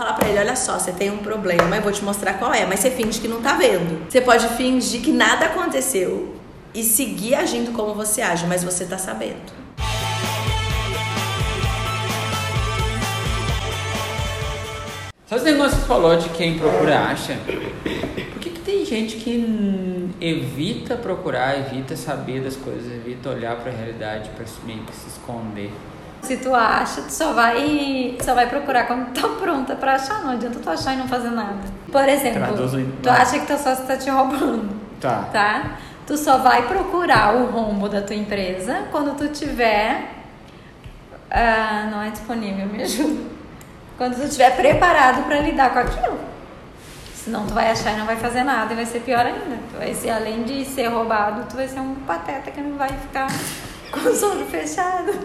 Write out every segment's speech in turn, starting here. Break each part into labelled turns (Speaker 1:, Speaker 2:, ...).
Speaker 1: falar pra ele, olha só, você tem um problema, eu vou te mostrar qual é, mas você finge que não tá vendo. Você pode fingir que nada aconteceu e seguir agindo como você age, mas você tá sabendo.
Speaker 2: Só esse negócio que você falou de quem procura acha. Por que, que tem gente que evita procurar, evita saber das coisas, evita olhar pra realidade pra se- meio que se esconder?
Speaker 3: Se tu acha, tu só vai, só vai procurar quando tá pronta pra achar. Não adianta tu achar e não fazer nada. Por exemplo,
Speaker 2: Traduz em-
Speaker 3: tu acha que teu sócio tá te roubando,
Speaker 2: Tá.
Speaker 3: tá? Tu só vai procurar o rombo da tua empresa quando tu tiver... ah, não é disponível, me ajuda. Quando tu estiver preparado pra lidar com aquilo. Senão tu vai achar e não vai fazer nada e vai ser pior ainda. Tu vai ser, além de ser roubado, tu vai ser um pateta que não vai ficar com os olhos fechados.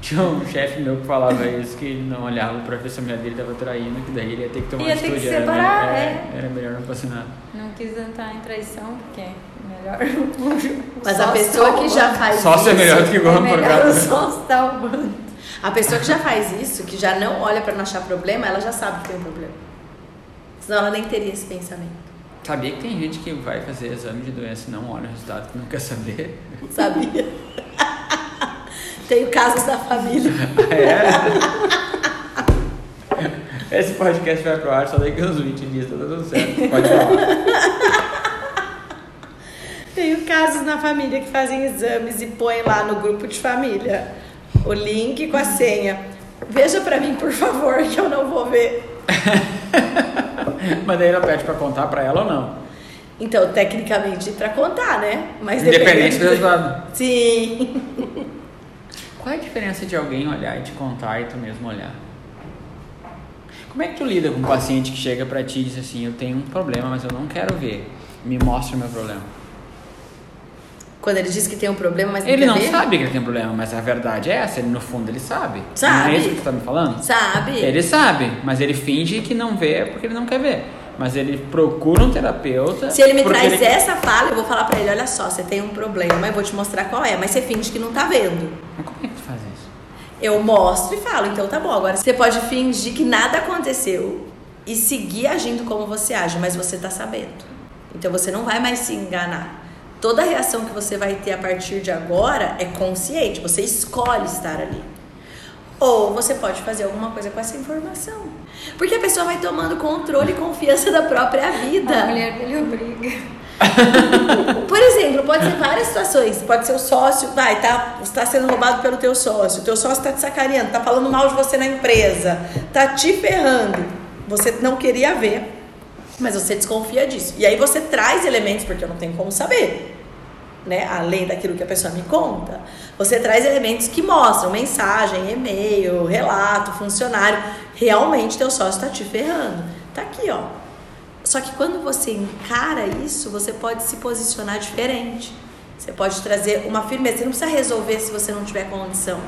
Speaker 2: Tinha um chefe meu que falava isso, que ele não olhava pra ver se a mulher dele tava traindo, que daí ele ia ter que tomar
Speaker 3: Ia ter que
Speaker 2: atitude. era
Speaker 3: separar,
Speaker 2: melhor-
Speaker 3: é.
Speaker 2: Era melhor não fazer nada.
Speaker 3: Não quis entrar em traição, porque é melhor.
Speaker 1: Mas
Speaker 3: Só
Speaker 1: a pessoa que já faz
Speaker 2: Sócio é
Speaker 1: isso,
Speaker 2: melhor do que
Speaker 3: É
Speaker 2: gordo
Speaker 3: melhor
Speaker 2: morgado.
Speaker 3: o sócio tá roubando.
Speaker 1: a pessoa que já faz isso, que já não olha pra não achar problema, ela já sabe que tem um problema. Senão ela nem teria esse pensamento.
Speaker 2: Sabia que tem gente que vai fazer exame de doença e não olha o resultado, que não quer saber?
Speaker 1: Sabia? Tenho casos da família.
Speaker 2: É? Esse podcast vai pro ar só daqui uns 20 dias, tá tudo certo. Pode falar.
Speaker 1: Tenho casos na família que fazem exames e põem lá no grupo de família o link com a senha. Veja pra mim, por favor, que eu não vou ver.
Speaker 2: Mas daí ela pede pra contar pra ela ou não?
Speaker 1: Então, tecnicamente, pra contar, né? Mas
Speaker 2: Independente do resultado.
Speaker 1: Sim.
Speaker 2: Qual é a diferença de alguém olhar e te contar e tu mesmo olhar? Como é que tu lida com um paciente que chega pra ti e diz assim, eu tenho um problema, mas eu não quero ver. Me mostra o meu problema.
Speaker 1: Quando ele diz que tem um problema, mas não
Speaker 2: Ele
Speaker 1: quer
Speaker 2: não
Speaker 1: ver,
Speaker 2: sabe que ele tem um problema, mas a verdade é essa, ele no fundo ele sabe.
Speaker 1: Sabe.
Speaker 2: Não é isso que tu tá me falando?
Speaker 1: Sabe?
Speaker 2: Ele sabe, mas ele finge que não vê porque ele não quer ver. Mas ele procura um terapeuta.
Speaker 1: Se ele me traz
Speaker 2: ele-
Speaker 1: essa fala, eu vou falar pra ele, olha só, você tem um problema, eu vou te mostrar qual é, mas você finge que não tá vendo.
Speaker 2: Mas como é que tu faz isso?
Speaker 1: Eu mostro e falo, então tá bom. Agora você pode fingir que nada aconteceu e seguir agindo como você age, mas você tá sabendo. Então você não vai mais se enganar. Toda reação que você vai ter a partir de agora é consciente, você escolhe estar ali. Ou você pode fazer alguma coisa com essa informação. Porque a pessoa vai tomando controle e confiança da própria vida.
Speaker 3: A mulher dele obriga.
Speaker 1: Por exemplo, pode ser várias situações. Pode ser o sócio, vai, tá, sendo roubado pelo teu sócio. O teu sócio tá te sacaneando, tá falando mal de você na empresa, tá te ferrando. Você não queria ver, mas você desconfia disso. E aí você traz elementos, porque eu não tenho como saber, né? Além daquilo que a pessoa me conta. Você traz elementos que mostram mensagem, e-mail, relato, funcionário. Realmente teu sócio tá te ferrando. Tá aqui, ó. Só que quando você encara isso, você pode se posicionar diferente. Você pode trazer uma firmeza. Você não precisa resolver se você não tiver condição.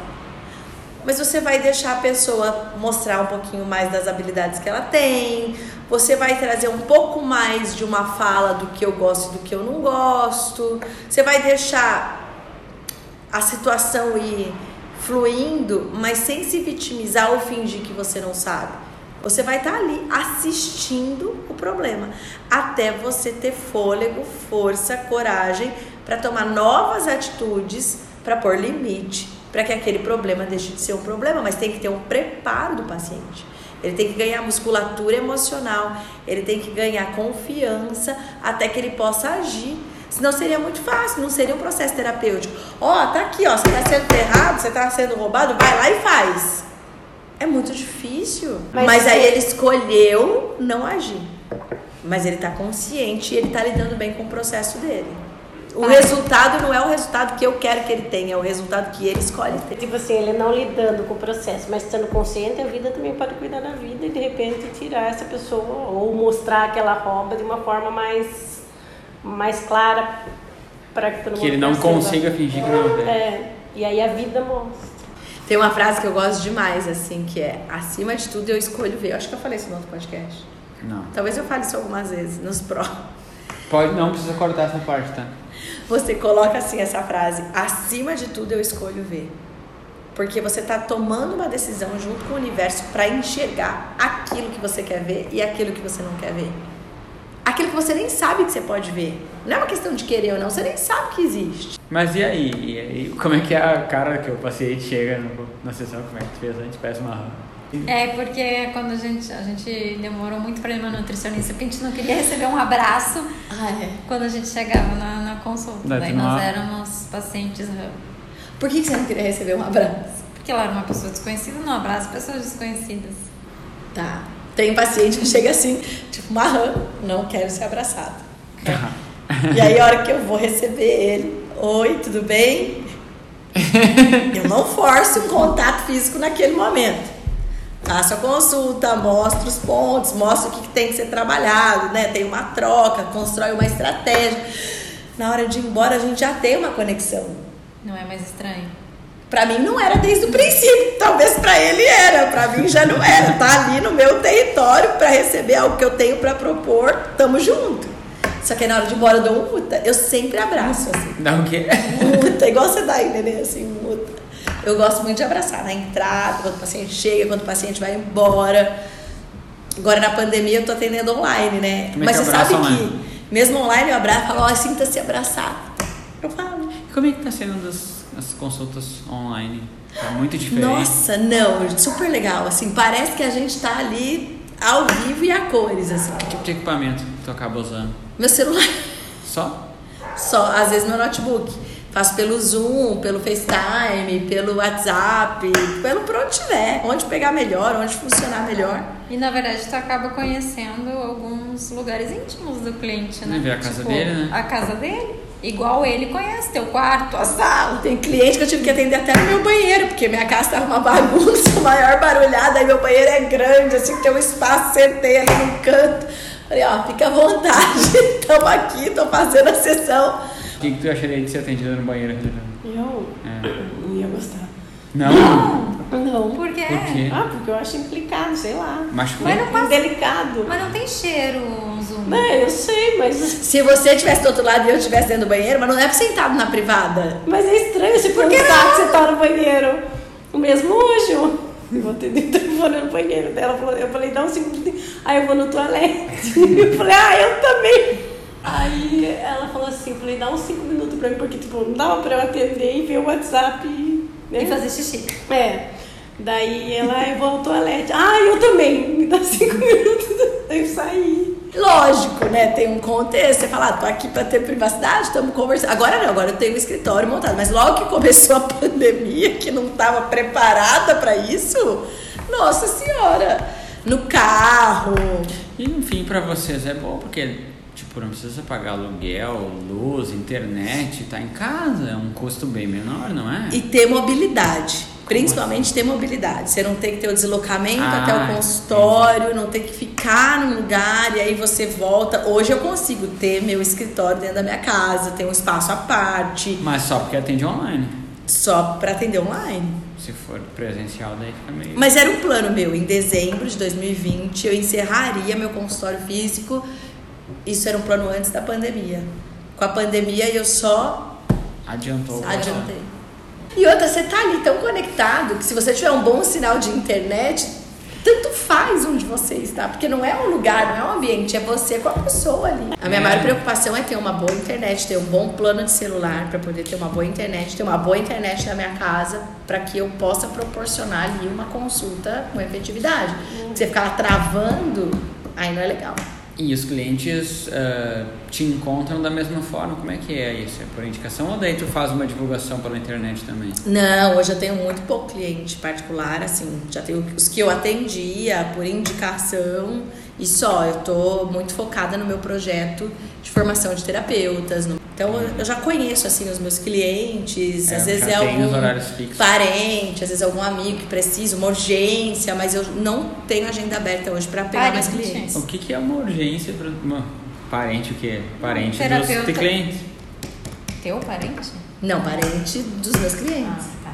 Speaker 1: Mas você vai deixar a pessoa mostrar um pouquinho mais das habilidades que ela tem. Você vai trazer um pouco mais de uma fala do que eu gosto e do que eu não gosto. Você vai deixar a situação ir fluindo, mas sem se vitimizar ou fingir que você não sabe. Você vai estar ali assistindo o problema até você ter fôlego, força, coragem para tomar novas atitudes, para pôr limite, para que aquele problema deixe de ser um problema, mas tem que ter um preparo do paciente. Ele tem que ganhar musculatura emocional, ele tem que ganhar confiança até que ele possa agir. Senão seria muito fácil, não seria um processo terapêutico. Ó, tá aqui, ó, você tá sendo ferrado, você tá sendo roubado, vai lá e faz. É muito difícil. Mas,
Speaker 4: Mas
Speaker 1: aí ele escolheu não agir. Mas ele tá consciente e ele tá lidando bem com o processo dele. O resultado não é o resultado que eu quero que ele tenha, é o resultado que ele escolhe ter.
Speaker 4: Tipo assim, ele não lidando com o processo, mas estando consciente, a vida também pode cuidar da vida e de repente tirar essa pessoa ou mostrar aquela rouba de uma forma mais, mais clara para que todo mundo
Speaker 2: Que ele não
Speaker 4: perceba.
Speaker 2: consiga fingir que não vê.
Speaker 4: É, e aí a vida mostra.
Speaker 1: Tem uma frase que eu gosto demais, assim, que é acima de tudo eu escolho ver. Eu acho que eu falei isso no outro podcast.
Speaker 2: Não.
Speaker 1: Talvez eu fale isso algumas vezes, nos pró.
Speaker 2: Pode, não precisa cortar essa parte, tá?
Speaker 1: Você coloca assim essa frase: acima de tudo eu escolho ver. Porque você está tomando uma decisão junto com o universo para enxergar aquilo que você quer ver e aquilo que você não quer ver. Aquilo que você nem sabe que você pode ver. Não é uma questão de querer ou não, você nem sabe que existe.
Speaker 2: Mas e aí? E aí? Como é que é a cara que o paciente chega no, na sessão? Como é que tu fez antes? Parece uma rã.
Speaker 3: É, porque quando a gente, a gente demorou muito para ir uma nutricionista, porque a gente não queria receber um abraço
Speaker 1: Ah, é.
Speaker 3: quando a gente chegava na, na consulta.
Speaker 2: Daí
Speaker 3: Daí nós éramos pacientes RAM.
Speaker 1: Por que que você não queria receber um abraço?
Speaker 3: Porque ela era uma pessoa desconhecida, não abraça pessoas desconhecidas.
Speaker 1: Tá. Tem paciente que chega assim, tipo, uma rã, não quero ser abraçado. E aí, a hora que eu vou receber ele, oi, tudo bem? Eu não forço um contato físico naquele momento. Faço a consulta, mostro os pontos, mostro o que que tem que ser trabalhado, né? Tem uma troca, constrói uma estratégia. Na hora de ir embora, a gente já tem uma conexão.
Speaker 3: Não é mais estranho?
Speaker 1: Pra mim não era desde o princípio, talvez pra ele era, pra mim já não era. Tá ali no meu território pra receber algo que eu tenho pra propor, tamo junto. Só que na hora de ir embora eu dou um muta. Eu sempre abraço, assim.
Speaker 2: Dá o quê?
Speaker 1: Muta, igual você dá aí, neném, assim, muta. Eu gosto muito de abraçar na entrada, quando o paciente chega, quando o paciente vai embora. Agora na pandemia eu tô atendendo online, né?
Speaker 2: Como é
Speaker 1: Mas
Speaker 2: que
Speaker 1: você sabe
Speaker 2: online?
Speaker 1: que mesmo online eu abraço falo, ó, sinta-se abraçado. Eu falo.
Speaker 2: E como é que tá sendo as, as consultas online? Tá muito diferente.
Speaker 1: Nossa, não, super legal. Assim, parece que a gente tá ali ao vivo e a cores, assim.
Speaker 2: Que tipo de equipamento que tu acaba usando?
Speaker 1: Meu celular,
Speaker 2: Só?
Speaker 1: só, às vezes meu notebook. Faço pelo Zoom, pelo FaceTime, pelo WhatsApp, pelo por onde tiver, onde pegar melhor, onde funcionar melhor.
Speaker 3: E na verdade tu acaba conhecendo alguns lugares íntimos do cliente, né?
Speaker 2: Ver a casa dele, né?
Speaker 3: A casa dele. Igual ele conhece teu quarto, a sala.
Speaker 1: Tem cliente que eu tive que atender até no meu banheiro, porque minha casa tava uma bagunça, maior barulhada, aí meu banheiro é grande, assim, tem um espaço, sentei ali no canto. Falei, ó, fica à vontade, estamos aqui, tô fazendo a sessão.
Speaker 2: O que, que tu acharia de ser atendida no banheiro, Juliana?
Speaker 4: Eu
Speaker 2: É.
Speaker 4: não ia gostar.
Speaker 2: Não?
Speaker 4: Não.
Speaker 3: Por quê?
Speaker 2: Por quê?
Speaker 4: Ah, porque eu acho implicado, sei lá.
Speaker 2: Machucou?
Speaker 3: Mas não passa-
Speaker 4: Indelicado.
Speaker 3: Mas não tem cheiro, Zoom.
Speaker 4: Não, eu sei, mas,
Speaker 1: Se você estivesse do outro lado e eu estivesse dentro do banheiro, mas não é sentado na privada.
Speaker 4: mas é estranho você pensar que você tá no banheiro. O mesmo hoje, eu eu vou atender o telefone no banheiro dela. falou- Eu falei, dá um segundo. Aí eu vou no toalete. Eu falei, ah, eu também. Aí ela falou assim, eu falei, dá uns 5 minutos pra mim, porque tipo, não dava pra eu atender e ver o WhatsApp. né?
Speaker 3: E fazer xixi.
Speaker 4: É. Daí ela, eu vou ao toalete. Ah, eu também. Me dá cinco minutos. Daí eu saí.
Speaker 1: Lógico, né? Tem um contexto. Você fala, ah, tô aqui pra ter privacidade, estamos conversando. Agora não, agora eu tenho um escritório montado. Mas logo que começou a pandemia, que não estava preparada pra isso, nossa senhora! No carro.
Speaker 2: E no fim, pra vocês é bom, porque tipo, não precisa pagar aluguel, luz, internet, tá em casa, é um custo bem menor, não é?
Speaker 1: E ter mobilidade. Principalmente ter mobilidade. Você não tem que ter o deslocamento
Speaker 2: Ah,
Speaker 1: até o consultório, não tem que ficar num lugar e aí você volta. Hoje eu consigo ter meu escritório dentro da minha casa, ter um espaço à parte,
Speaker 2: Mas só porque atende online.
Speaker 1: só para atender online.
Speaker 2: Se for presencial, daí fica meio.
Speaker 1: Mas era um plano meu, em dezembro de 2020 eu encerraria meu consultório físico. Isso era um plano antes da pandemia. Com a pandemia eu só
Speaker 2: Adiantou.
Speaker 1: adiantei. E outra, você tá ali tão conectado que se você tiver um bom sinal de internet, tanto faz onde você está, porque não é um lugar, não é um ambiente, é você com a pessoa ali. A minha
Speaker 2: É.
Speaker 1: maior preocupação é ter uma boa internet, ter um bom plano de celular para poder ter uma boa internet, ter uma boa internet na minha casa, para que eu possa proporcionar ali uma consulta com efetividade. Se você ficar travando, aí não é legal.
Speaker 2: E os clientes ah, te encontram da mesma forma? Como é que é isso? É por indicação ou daí tu faz uma divulgação pela internet também?
Speaker 1: Não, hoje eu tenho muito pouco cliente particular, assim, já tenho os que eu atendia por indicação e só. Eu tô muito focada no meu projeto de formação de terapeutas. no- Então eu- já conheço assim os meus clientes,
Speaker 2: É,
Speaker 1: às vezes é algum parente, às vezes algum amigo que precisa, uma urgência, mas eu não tenho agenda aberta hoje para pegar mais
Speaker 3: Parente.
Speaker 1: clientes.
Speaker 2: O que, que é uma urgência para uma parente o quê? Parente
Speaker 3: Terapeuta.
Speaker 2: dos clientes.
Speaker 3: Teu parente?
Speaker 1: Não, parente dos meus clientes.
Speaker 3: Ah, tá.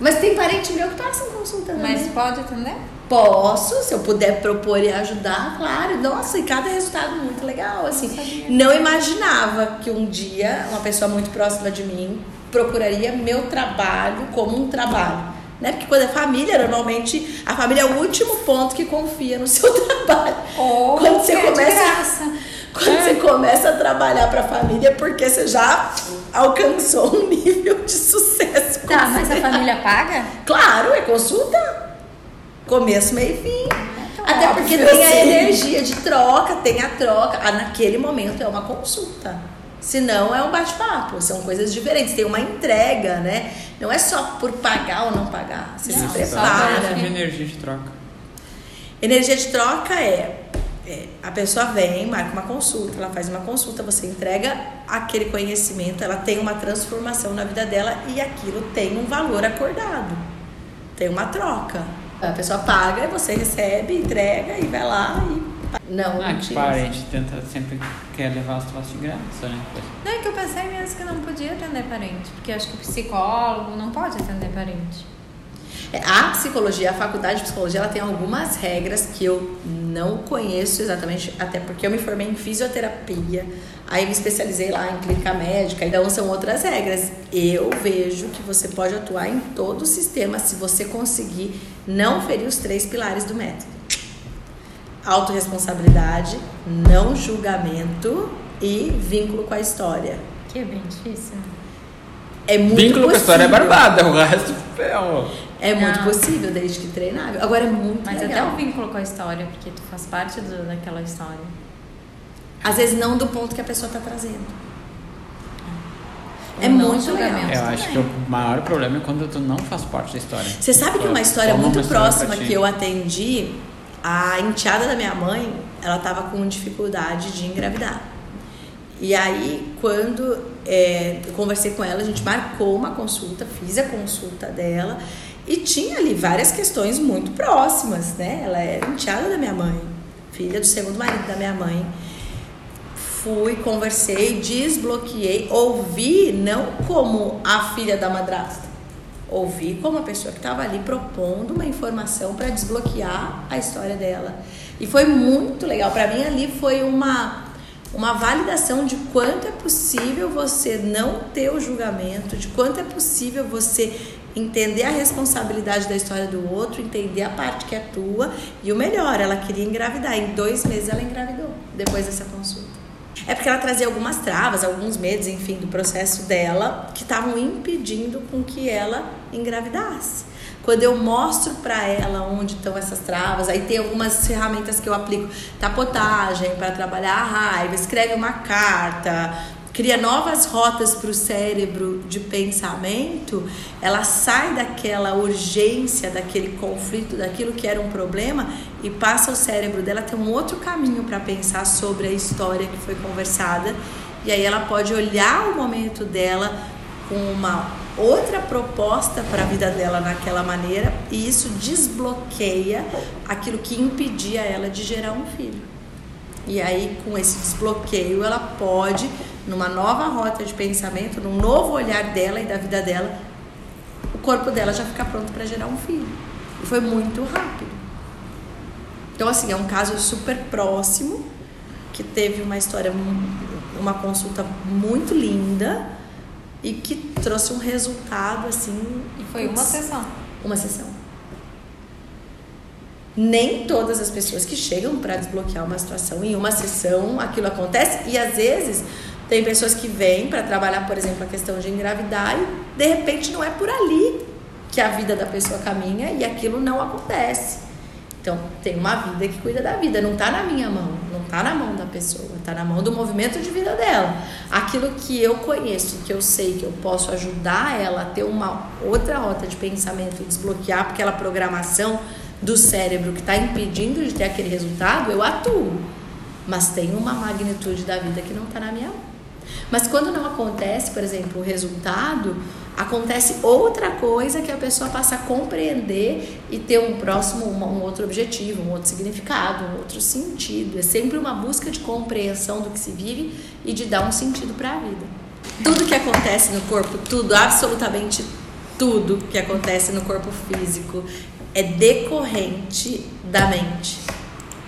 Speaker 1: Mas tem parente meu que passa em consulta também.
Speaker 3: Mas pode atender?
Speaker 1: Posso, se eu puder propor e ajudar, claro. Nossa, e cada resultado muito legal, assim. Não imaginava que um dia uma pessoa muito próxima de mim procuraria meu trabalho como um trabalho. Né? Porque quando é família, normalmente a família é o último ponto que confia no seu trabalho.
Speaker 3: Ou
Speaker 1: quando você
Speaker 3: é
Speaker 1: começa,
Speaker 3: graça.
Speaker 1: quando você começa a trabalhar para a família, é porque você já alcançou um nível de sucesso.
Speaker 3: Tá, mas a família paga?
Speaker 1: Claro, é consulta. Começo, meio e fim.
Speaker 3: Então,
Speaker 1: Até porque
Speaker 3: óbvio,
Speaker 1: tem a
Speaker 3: sim.
Speaker 1: energia de troca, tem a troca. Ah, naquele momento é uma consulta. Se não, é um bate-papo. São coisas diferentes. Tem uma entrega, né? Não é só por pagar ou não pagar. Você
Speaker 3: Não,
Speaker 1: se
Speaker 3: só
Speaker 1: prepara.
Speaker 3: para-
Speaker 2: de energia de troca.
Speaker 1: Energia de troca é, é, a pessoa vem, marca uma consulta, ela faz uma consulta, você entrega aquele conhecimento, ela tem uma transformação na vida dela e aquilo tem um valor acordado. Tem uma troca. A pessoa paga e você recebe, entrega e vai lá e. Não,
Speaker 2: Ah,
Speaker 1: não
Speaker 2: que
Speaker 1: tira.
Speaker 2: parente tenta sempre quer levar as troças de graça, né?
Speaker 3: Não, é que eu pensei mesmo que não podia atender parente, porque acho que o psicólogo não pode atender parente.
Speaker 1: É, A psicologia, a faculdade de psicologia, ela tem algumas regras que eu não conheço exatamente, até porque eu me formei em fisioterapia, aí me especializei lá em clínica médica, então são outras regras. Eu vejo que você pode atuar em todo o sistema se você conseguir não ferir os três pilares do método: autorresponsabilidade, não julgamento e vínculo com a história.
Speaker 3: Que é bem difícil.
Speaker 1: É muito
Speaker 2: Vínculo com a história é
Speaker 1: possível.
Speaker 2: barbada, o resto é.
Speaker 1: É muito
Speaker 3: Não.
Speaker 1: possível, desde que treinável. Agora é muito
Speaker 3: Mas
Speaker 1: legal.
Speaker 3: até o vínculo com a história, porque tu faz parte do- daquela história.
Speaker 1: Às vezes não do ponto que a pessoa está trazendo. É
Speaker 3: não
Speaker 1: muito legal.
Speaker 2: Eu acho que
Speaker 3: também.
Speaker 2: o maior problema é quando tu não faz parte da história.
Speaker 1: Você sabe que uma história
Speaker 2: Toma
Speaker 1: muito
Speaker 2: uma história
Speaker 1: próxima que eu atendi, a enteada da minha mãe, ela estava com dificuldade de engravidar. E aí, quando é, eu conversei com ela, a gente marcou uma consulta, fiz a consulta dela e tinha ali várias questões muito próximas, né? Ela era enteada da minha mãe, filha do segundo marido da minha mãe. Fui, conversei, desbloqueei, ouvi não como a filha da madrasta, ouvi como a pessoa que estava ali propondo uma informação para desbloquear a história dela. E foi muito legal. Para mim, ali foi uma, uma validação de quanto é possível você não ter o julgamento, de quanto é possível você entender a responsabilidade da história do outro, entender a parte que é tua. E o melhor, ela queria engravidar. Em dois meses ela engravidou, depois dessa consulta. É porque ela trazia algumas travas, alguns medos, enfim, do processo dela que estavam impedindo com que ela engravidasse. Quando eu mostro para ela onde estão essas travas, aí tem algumas ferramentas que eu aplico, tapotagem para trabalhar a raiva, escreve uma carta, cria novas rotas para o cérebro de pensamento, ela sai daquela urgência, daquele conflito, daquilo que era um problema e passa o cérebro dela a ter um outro caminho para pensar sobre a história que foi conversada. E aí ela pode olhar o momento dela com uma outra proposta para a vida dela naquela maneira e isso desbloqueia aquilo que impedia ela de gerar um filho. E aí, com esse desbloqueio, ela pode, numa nova rota de pensamento, num novo olhar dela e da vida dela, o corpo dela já fica pronto para gerar um filho. E foi muito rápido. Então, assim, é um caso super próximo, que teve uma história, uma consulta muito linda e que trouxe um resultado, assim.
Speaker 3: E foi uma sessão.
Speaker 1: uma sessão. Nem todas as pessoas que chegam para desbloquear uma situação em uma sessão aquilo acontece e às vezes tem pessoas que vêm para trabalhar, por exemplo, a questão de engravidar e de repente não é por ali que a vida da pessoa caminha e aquilo não acontece. Então, tem uma vida que cuida da vida, não está na minha mão, não está na mão da pessoa, está na mão do movimento de vida dela. Aquilo que eu conheço, que eu sei que eu posso ajudar ela a ter uma outra rota de pensamento e desbloquear aquela programação do cérebro que está impedindo de ter aquele resultado, eu atuo. Mas tem uma magnitude da vida que não está na minha mão. Mas quando não acontece, por exemplo, o resultado, acontece outra coisa que a pessoa passa a compreender e ter um próximo, um outro objetivo, um outro significado, um outro sentido. É sempre uma busca de compreensão do que se vive e de dar um sentido para a vida. Tudo que acontece no corpo, tudo, absolutamente tudo que acontece no corpo físico é decorrente da mente.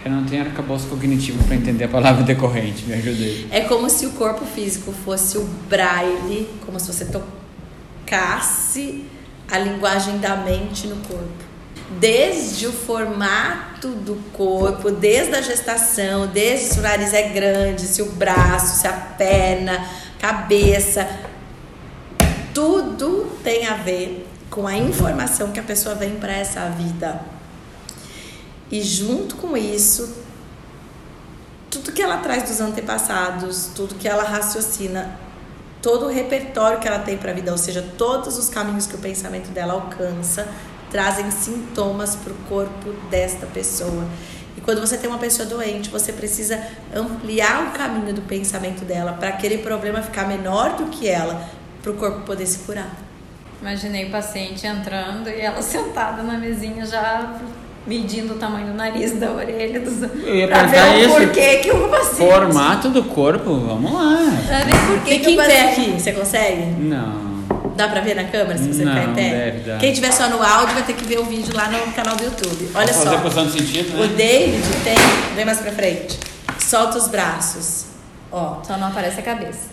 Speaker 2: Eu não tenho arcabouço cognitivo para entender a palavra decorrente, me ajudei.
Speaker 1: É como se o corpo físico fosse o braille, como se você tocasse a linguagem da mente no corpo. Desde o formato do corpo, desde a gestação, desde se o nariz é grande, se o braço, se a perna, cabeça, tudo tem a ver com a informação que a pessoa vem para essa vida. E junto com isso, tudo que ela traz dos antepassados, tudo que ela raciocina, todo o repertório que ela tem para a vida, ou seja, todos os caminhos que o pensamento dela alcança, trazem sintomas para o corpo desta pessoa. E quando você tem uma pessoa doente, você precisa ampliar o caminho do pensamento dela para aquele problema ficar menor do que ela, para o corpo poder se curar.
Speaker 3: Imaginei o paciente entrando e ela sentada na mesinha já medindo o tamanho do nariz, da orelha, dos...
Speaker 2: Eu ia
Speaker 3: pra
Speaker 2: perguntar
Speaker 3: ver o
Speaker 2: isso.
Speaker 3: porquê que o paciente...
Speaker 2: Formato do corpo, vamos lá.
Speaker 3: Pra ver por que que
Speaker 1: em
Speaker 3: o
Speaker 1: pé
Speaker 3: paciente...
Speaker 1: aqui, você consegue?
Speaker 2: Não.
Speaker 1: Dá pra ver na câmera se você ficar em pé?
Speaker 2: deve dar.
Speaker 1: Quem tiver só no áudio vai ter que ver o vídeo lá no canal do YouTube. Olha
Speaker 2: Vou fazer
Speaker 1: só.
Speaker 2: a posição de sentido,
Speaker 1: O
Speaker 2: né?
Speaker 1: David tem. Vem mais pra frente. Solta os braços. Ó.
Speaker 3: Só não aparece a cabeça.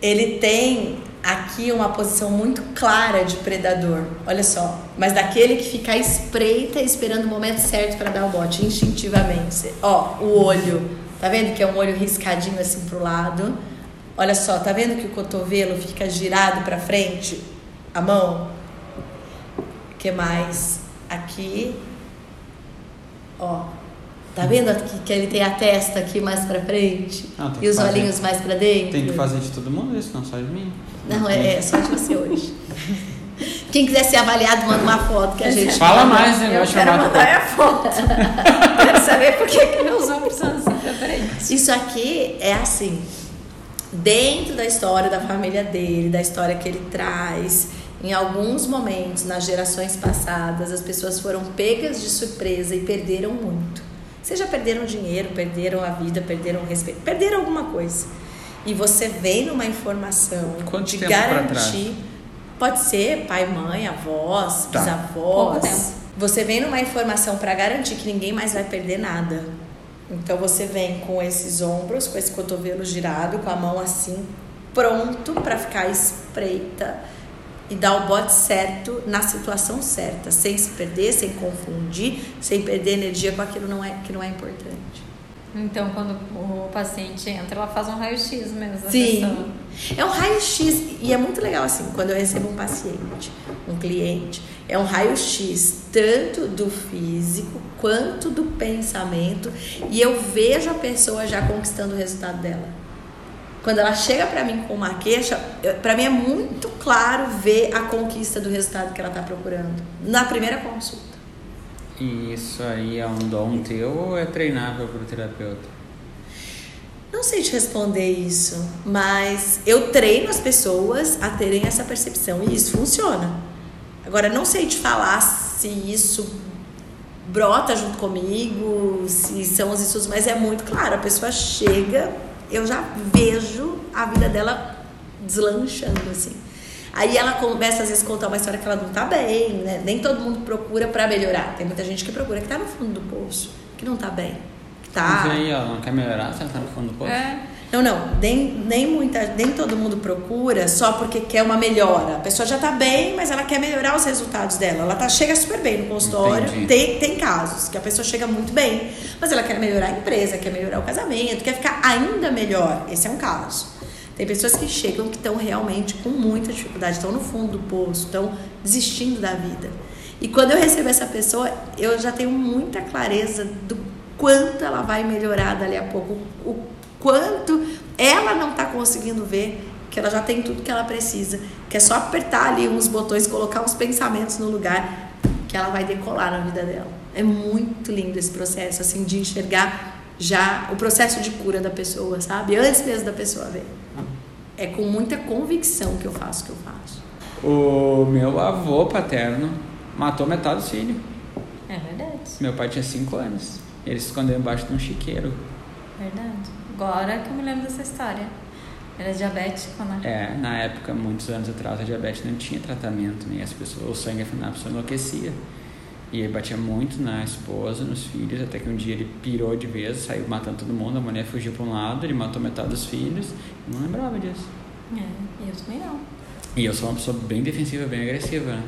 Speaker 1: Ele tem aqui uma posição muito clara de predador. Olha só. Mas daquele que fica à espreita esperando o momento certo para dar o bote, instintivamente. Ó, o olho. Tá vendo que é um olho riscadinho assim pro lado? Olha só, tá vendo que o cotovelo fica girado para frente? A mão? O que mais? Aqui. Ó. Tá vendo aqui que ele tem a testa aqui mais pra frente?
Speaker 2: Ah,
Speaker 1: e os
Speaker 2: fazer.
Speaker 1: olhinhos mais pra dentro?
Speaker 2: Tem que fazer de todo mundo isso, não só de mim.
Speaker 1: Não, é, é só de você hoje. Quem quiser ser avaliado, manda uma foto que a gente.
Speaker 2: Fala
Speaker 1: manda.
Speaker 2: mais, né?
Speaker 3: Eu quero mandar a foto. quero saber por que que meus ombros são assim pra frente.
Speaker 1: Isso aqui é assim, dentro da história da família dele, da história que ele traz. Em alguns momentos, nas gerações passadas, as pessoas foram pegas de surpresa e perderam muito. Seja perderam dinheiro, perderam a vida, perderam o respeito, perderam alguma coisa. E você vem numa informação
Speaker 2: Quanto
Speaker 1: de garantir. Pode ser pai, mãe, avós,
Speaker 2: Tá.
Speaker 1: Bisavós. Você vem numa informação para garantir que ninguém mais vai perder nada. Então você vem com esses ombros, com esse cotovelo girado, com a mão assim, pronto para ficar espreita e dar o bote certo na situação certa, sem se perder, sem confundir, sem perder energia com aquilo não é, que não é importante.
Speaker 3: Então, quando o paciente entra, ela faz um raio-x mesmo
Speaker 1: Sim.
Speaker 3: pessoa.
Speaker 1: É um raio-x e é muito legal assim, quando eu recebo um paciente, um cliente, é um raio-x tanto do físico quanto do pensamento e eu vejo a pessoa já conquistando o resultado dela. Quando ela chega pra mim com uma queixa, pra mim é muito claro ver a conquista do resultado que ela tá procurando na primeira consulta.
Speaker 2: E isso aí é um dom teu ou é treinável pro terapeuta?
Speaker 1: Não sei te responder isso, mas eu treino as pessoas a terem essa percepção e isso funciona. Agora, não sei te falar se isso brota junto comigo, se são os estudos, mas é muito claro. A pessoa chega, eu já vejo a vida dela deslanchando, assim. Aí ela começa, às vezes, a contar uma história que ela não tá bem, né? Nem todo mundo procura pra melhorar. Tem muita gente que procura que tá no fundo do poço, que não tá bem. Que tá...
Speaker 2: Mas aí ela não quer melhorar se ela tá no fundo do poço?
Speaker 3: É.
Speaker 1: Não, não, nem, nem, muita, nem todo mundo procura só porque quer uma melhora. A pessoa já tá bem, mas ela quer melhorar os resultados dela. Ela tá, chega super bem no consultório.
Speaker 2: Entendi.
Speaker 1: Tem, tem casos que a pessoa chega muito bem, mas ela quer melhorar a empresa, quer melhorar o casamento, quer ficar ainda melhor. Esse é um caso. Tem pessoas que chegam que estão realmente com muita dificuldade, estão no fundo do poço, estão desistindo da vida. E quando eu recebo essa pessoa, eu já tenho muita clareza do quanto ela vai melhorar dali a pouco, o quanto ela não está conseguindo ver que ela já tem tudo que ela precisa, que é só apertar ali uns botões, colocar uns pensamentos no lugar, que ela vai decolar na vida dela. É muito lindo esse processo, assim, de enxergar já o processo de cura da pessoa, sabe? Antes mesmo da pessoa ver. É com muita convicção que eu faço o que eu faço.
Speaker 2: O meu avô paterno matou metade dos filhos.
Speaker 3: É verdade.
Speaker 2: Meu pai tinha 5 anos. Ele se escondeu embaixo de um chiqueiro.
Speaker 3: Verdade. Agora que eu me lembro dessa história. Era diabético, né?
Speaker 2: É, na época, muitos anos atrás, a diabetes não tinha tratamento, nem as pessoas, o sangue afinal, a pessoa enlouquecia. E ele batia muito na esposa, nos filhos, até que um dia ele pirou de vez, saiu matando todo mundo, a mulher fugiu para um lado, ele matou metade dos filhos, eu não lembrava disso.
Speaker 3: É, eu também não.
Speaker 2: E eu sou uma pessoa bem defensiva, bem agressiva, né?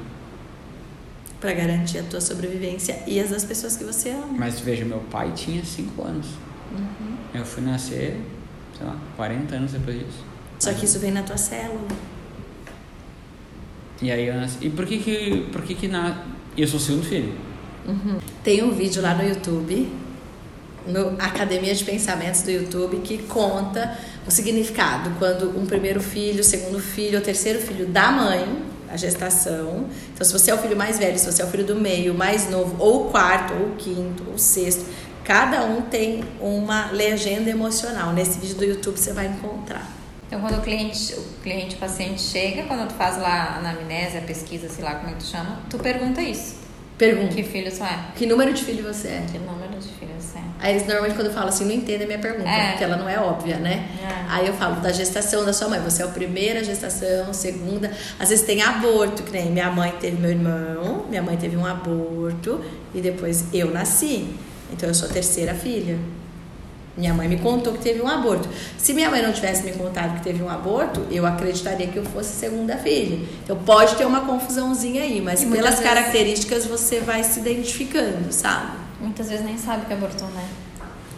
Speaker 1: Pra garantir a tua sobrevivência e as das pessoas que você ama.
Speaker 2: Mas veja, meu pai tinha 5 anos. Eu fui nascer, sei lá, 40 anos depois disso.
Speaker 1: Só que isso vem na tua célula.
Speaker 2: E aí eu nasci. E por que que. Por que que na. E eu sou o segundo filho.
Speaker 1: Tem um vídeo lá no YouTube, no Academia de Pensamentos do YouTube, que conta o significado quando um primeiro filho, segundo filho ou terceiro filho da mãe, a gestação. Então, se você é o filho mais velho, se você é o filho do meio, mais novo, ou quarto, ou quinto, ou sexto, cada um tem uma legenda emocional. Nesse vídeo do YouTube você vai encontrar.
Speaker 3: Então, quando o cliente, o cliente, o paciente chega, quando tu faz lá a anamnese, a pesquisa, sei lá como é que tu chama, tu pergunta isso.
Speaker 1: Pergunta:
Speaker 3: Que filho tu é?
Speaker 1: que número de filho você é?
Speaker 3: Que número de filhos é?
Speaker 1: Aí eles normalmente quando falam assim, não entendem a minha pergunta,
Speaker 3: É.
Speaker 1: porque ela não é óbvia, né?
Speaker 3: É.
Speaker 1: Aí eu falo da gestação da sua mãe. Você é a primeira gestação, segunda. Às vezes tem aborto, que nem minha mãe teve meu irmão, minha mãe teve um aborto e depois eu nasci. Então eu sou a terceira filha. Minha mãe me contou que teve um aborto. Se minha mãe não tivesse me contado que teve um aborto, eu acreditaria que eu fosse segunda filha. Então pode ter uma confusãozinha aí, mas
Speaker 3: E
Speaker 1: pelas
Speaker 3: vezes-
Speaker 1: características você vai se identificando, sabe?
Speaker 3: Muitas vezes nem sabe que abortou, né?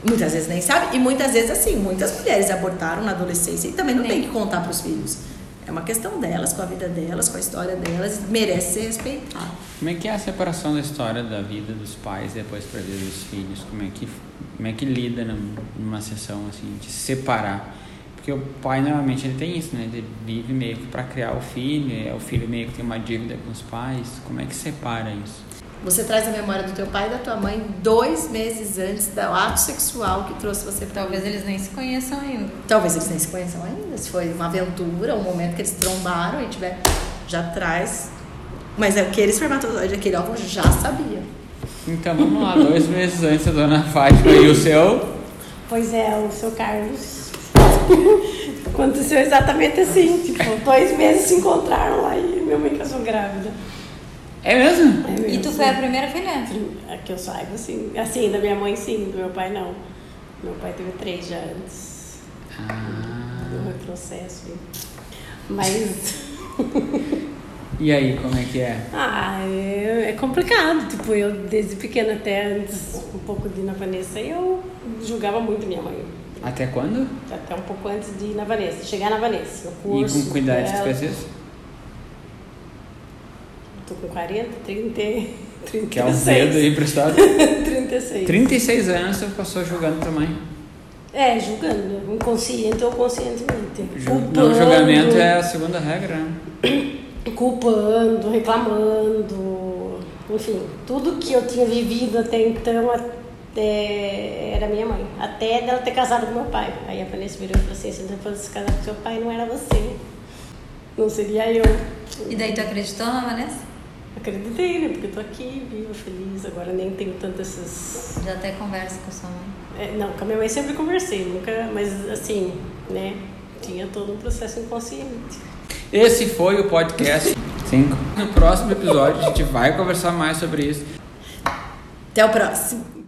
Speaker 1: Muitas vezes nem sabe. E muitas vezes, assim, muitas mulheres abortaram na adolescência e também não
Speaker 3: Nem.
Speaker 1: tem que contar para os filhos. É uma questão delas, com a vida delas, com a história delas, merece ser respeitado.
Speaker 2: Como é que é a separação da história da vida dos pais depois para a vida dos filhos? Como é que, como é que lida num- numa sessão assim, de separar? Porque o pai normalmente ele tem isso, né? Ele vive meio que para criar o filho, é o filho meio que tem uma dívida com os pais. Como é que separa isso?
Speaker 1: Você traz a memória do teu pai e da tua mãe dois meses antes do ato sexual que trouxe você para
Speaker 3: Talvez eles nem se conheçam ainda.
Speaker 1: Talvez eles nem se conheçam ainda. Se foi uma aventura, um momento que eles trombaram e tiver, já traz. Mas aquele espermatozoide, aquele óvulo já sabia.
Speaker 2: Então vamos lá, dois meses antes da dona Fátima e o seu.
Speaker 4: Pois é, o seu Carlos. Aconteceu exatamente assim. Tipo, dois meses se encontraram lá e minha mãe casou grávida.
Speaker 2: É mesmo?
Speaker 4: É mesmo.
Speaker 3: E tu foi a primeira filha?
Speaker 4: A que eu saiba, assim. Assim, da minha mãe sim, do meu pai não. Meu pai teve três já antes
Speaker 2: Ah.
Speaker 4: do meu processo. Mas.
Speaker 2: E aí, como é que é?
Speaker 4: Ah, é, é complicado. Tipo, eu desde pequena até antes, um pouco de ir na Vanessa, eu julgava muito minha mãe.
Speaker 2: Até quando?
Speaker 4: Até um pouco antes de ir na Vanessa, chegar na Vanessa. No
Speaker 2: E
Speaker 4: curso.
Speaker 2: com cuidado tu
Speaker 4: dela.
Speaker 2: fez isso?
Speaker 4: Tô com 40, 30, 36.
Speaker 2: Que é um dedo aí emprestado.
Speaker 4: 36.
Speaker 2: 36 anos você passou julgando tua mãe.
Speaker 4: É, julgando, inconsciente ou conscientemente.
Speaker 2: Ju-
Speaker 4: Culpando,
Speaker 2: Não, julgamento é a segunda regra, né?
Speaker 4: Culpando, reclamando, enfim, tudo que eu tinha vivido até então até era minha mãe. Até dela ter casado com meu pai. Aí a Vanessa virou e falou assim: se você fosse casar com seu pai, não era você. Não seria eu.
Speaker 3: E daí tu acreditou na Vanessa?
Speaker 4: Acreditei, né? Porque eu tô aqui, viva, feliz. Agora nem tenho tantas essas.
Speaker 3: Já até conversa com sua mãe.
Speaker 4: É, não, com a minha mãe sempre conversei, nunca, mas assim, né? Tinha todo um processo inconsciente.
Speaker 2: Esse foi o podcast 5. No próximo episódio a gente vai conversar mais sobre isso.
Speaker 1: Até o próximo.